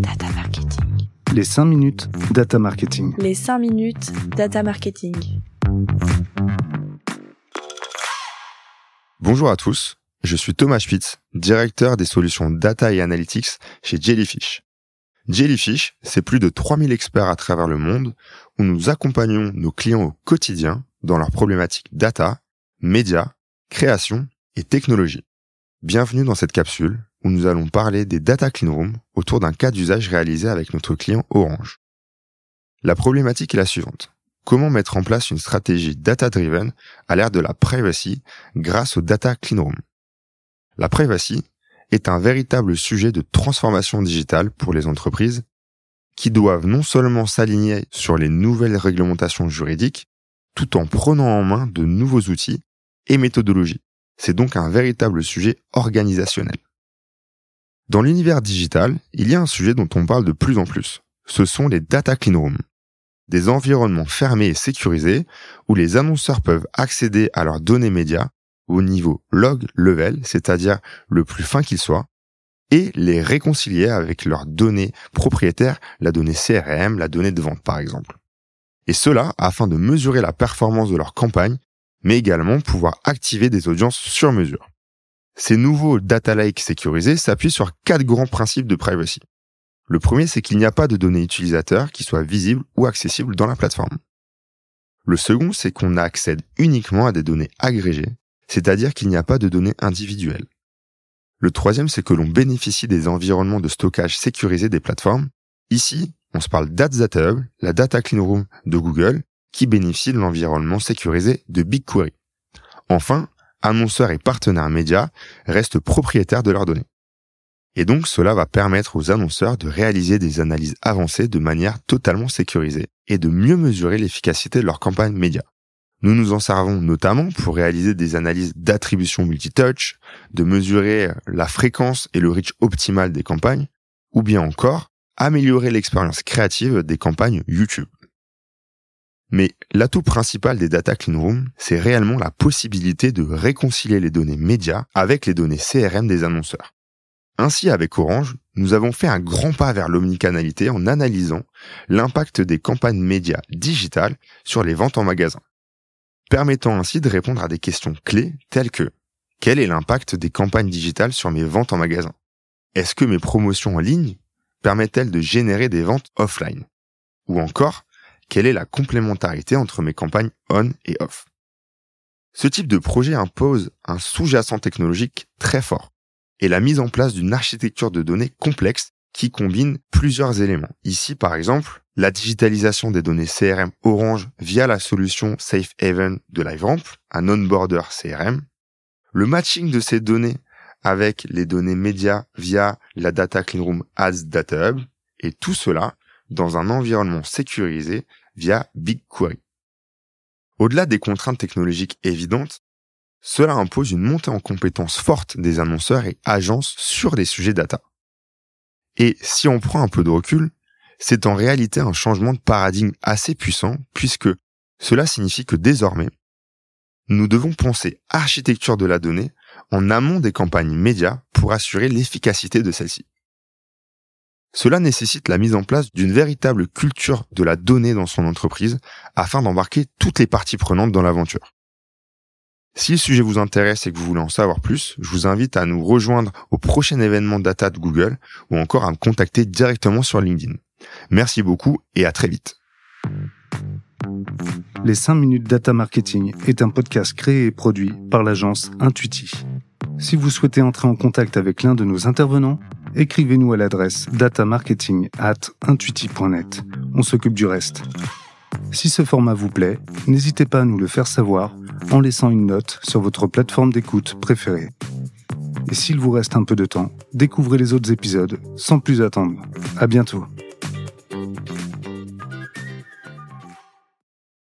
Data marketing. Les 5 minutes data marketing. Les 5 minutes data marketing. Bonjour à tous, je suis Thomas Spitz, directeur des solutions data et analytics chez Jellyfish. Jellyfish, c'est plus de 3000 experts à travers le monde où nous accompagnons nos clients au quotidien dans leurs problématiques data, médias, création et technologie. Bienvenue dans cette capsule où nous allons parler des data clean rooms autour d'un cas d'usage réalisé avec notre client Orange. La problématique est la suivante. Comment mettre en place une stratégie data-driven à l'ère de la privacy grâce au data clean room La privacy est un véritable sujet de transformation digitale pour les entreprises qui doivent non seulement s'aligner sur les nouvelles réglementations juridiques, tout en prenant en main de nouveaux outils et méthodologies. C'est donc un véritable sujet organisationnel. Dans l'univers digital, il y a un sujet dont on parle de plus en plus. Ce sont les data clean rooms. Des environnements fermés et sécurisés où les annonceurs peuvent accéder à leurs données médias au niveau log level, c'est-à-dire le plus fin qu'il soit, et les réconcilier avec leurs données propriétaires, la donnée CRM, la donnée de vente par exemple. Et cela afin de mesurer la performance de leur campagne, mais également pouvoir activer des audiences sur mesure. Ces nouveaux data lakes sécurisés s'appuient sur quatre grands principes de privacy. Le premier, c'est qu'il n'y a pas de données utilisateurs qui soient visibles ou accessibles dans la plateforme. Le second, c'est qu'on accède uniquement à des données agrégées, c'est-à-dire qu'il n'y a pas de données individuelles. Le troisième, c'est que l'on bénéficie des environnements de stockage sécurisés des plateformes. Ici, on se parle d'Adz la data clean room de Google, qui bénéficie de l'environnement sécurisé de BigQuery. Enfin, annonceurs et partenaires médias restent propriétaires de leurs données. Et donc cela va permettre aux annonceurs de réaliser des analyses avancées de manière totalement sécurisée et de mieux mesurer l'efficacité de leur campagne média. Nous nous en servons notamment pour réaliser des analyses d'attribution multitouch, de mesurer la fréquence et le reach optimal des campagnes, ou bien encore améliorer l'expérience créative des campagnes YouTube. Mais l'atout principal des data clean rooms, c'est réellement la possibilité de réconcilier les données médias avec les données CRM des annonceurs. Ainsi, avec Orange, nous avons fait un grand pas vers l'omnicanalité en analysant l'impact des campagnes médias digitales sur les ventes en magasin, permettant ainsi de répondre à des questions clés telles que quel est l'impact des campagnes digitales sur mes ventes en magasin? Est-ce que mes promotions en ligne permettent-elles de générer des ventes offline? Ou encore, quelle est la complémentarité entre mes campagnes on et off? Ce type de projet impose un sous-jacent technologique très fort et la mise en place d'une architecture de données complexe qui combine plusieurs éléments. Ici, par exemple, la digitalisation des données CRM Orange via la solution Safe Haven de LiveRamp, un on-border CRM, le matching de ces données avec les données médias via la Data Clean Room Ads Data Hub, et tout cela dans un environnement sécurisé via BigQuery. Au-delà des contraintes technologiques évidentes, cela impose une montée en compétences forte des annonceurs et agences sur les sujets data. Et si on prend un peu de recul, c'est en réalité un changement de paradigme assez puissant puisque cela signifie que désormais, nous devons penser architecture de la donnée en amont des campagnes médias pour assurer l'efficacité de celle-ci. Cela nécessite la mise en place d'une véritable culture de la donnée dans son entreprise afin d'embarquer toutes les parties prenantes dans l'aventure. Si le sujet vous intéresse et que vous voulez en savoir plus, je vous invite à nous rejoindre au prochain événement data de Google ou encore à me contacter directement sur LinkedIn. Merci beaucoup et à très vite. Les 5 minutes data marketing est un podcast créé et produit par l'agence Intuiti. Si vous souhaitez entrer en contact avec l'un de nos intervenants, écrivez-nous à l'adresse datamarketing at intuiti.net. On s'occupe du reste. Si ce format vous plaît, n'hésitez pas à nous le faire savoir en laissant une note sur votre plateforme d'écoute préférée. Et s'il vous reste un peu de temps, découvrez les autres épisodes sans plus attendre. À bientôt.